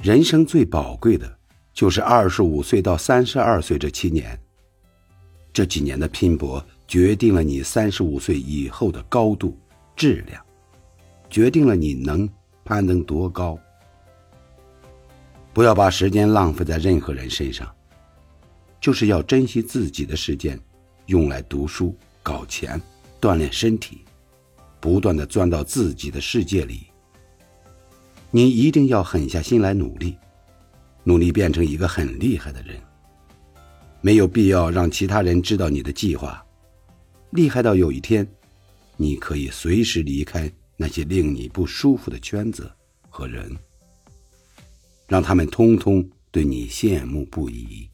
人生最宝贵的，就是二十五岁到三十二岁这七年。这几年的拼搏，决定了你三十五岁以后的高度、质量，决定了你能攀登多高。不要把时间浪费在任何人身上，就是要珍惜自己的时间，用来读书、搞钱、锻炼身体，不断的钻到自己的世界里。你一定要狠下心来努力，努力变成一个很厉害的人。没有必要让其他人知道你的计划，厉害到有一天，你可以随时离开那些令你不舒服的圈子和人，让他们通通对你羡慕不已。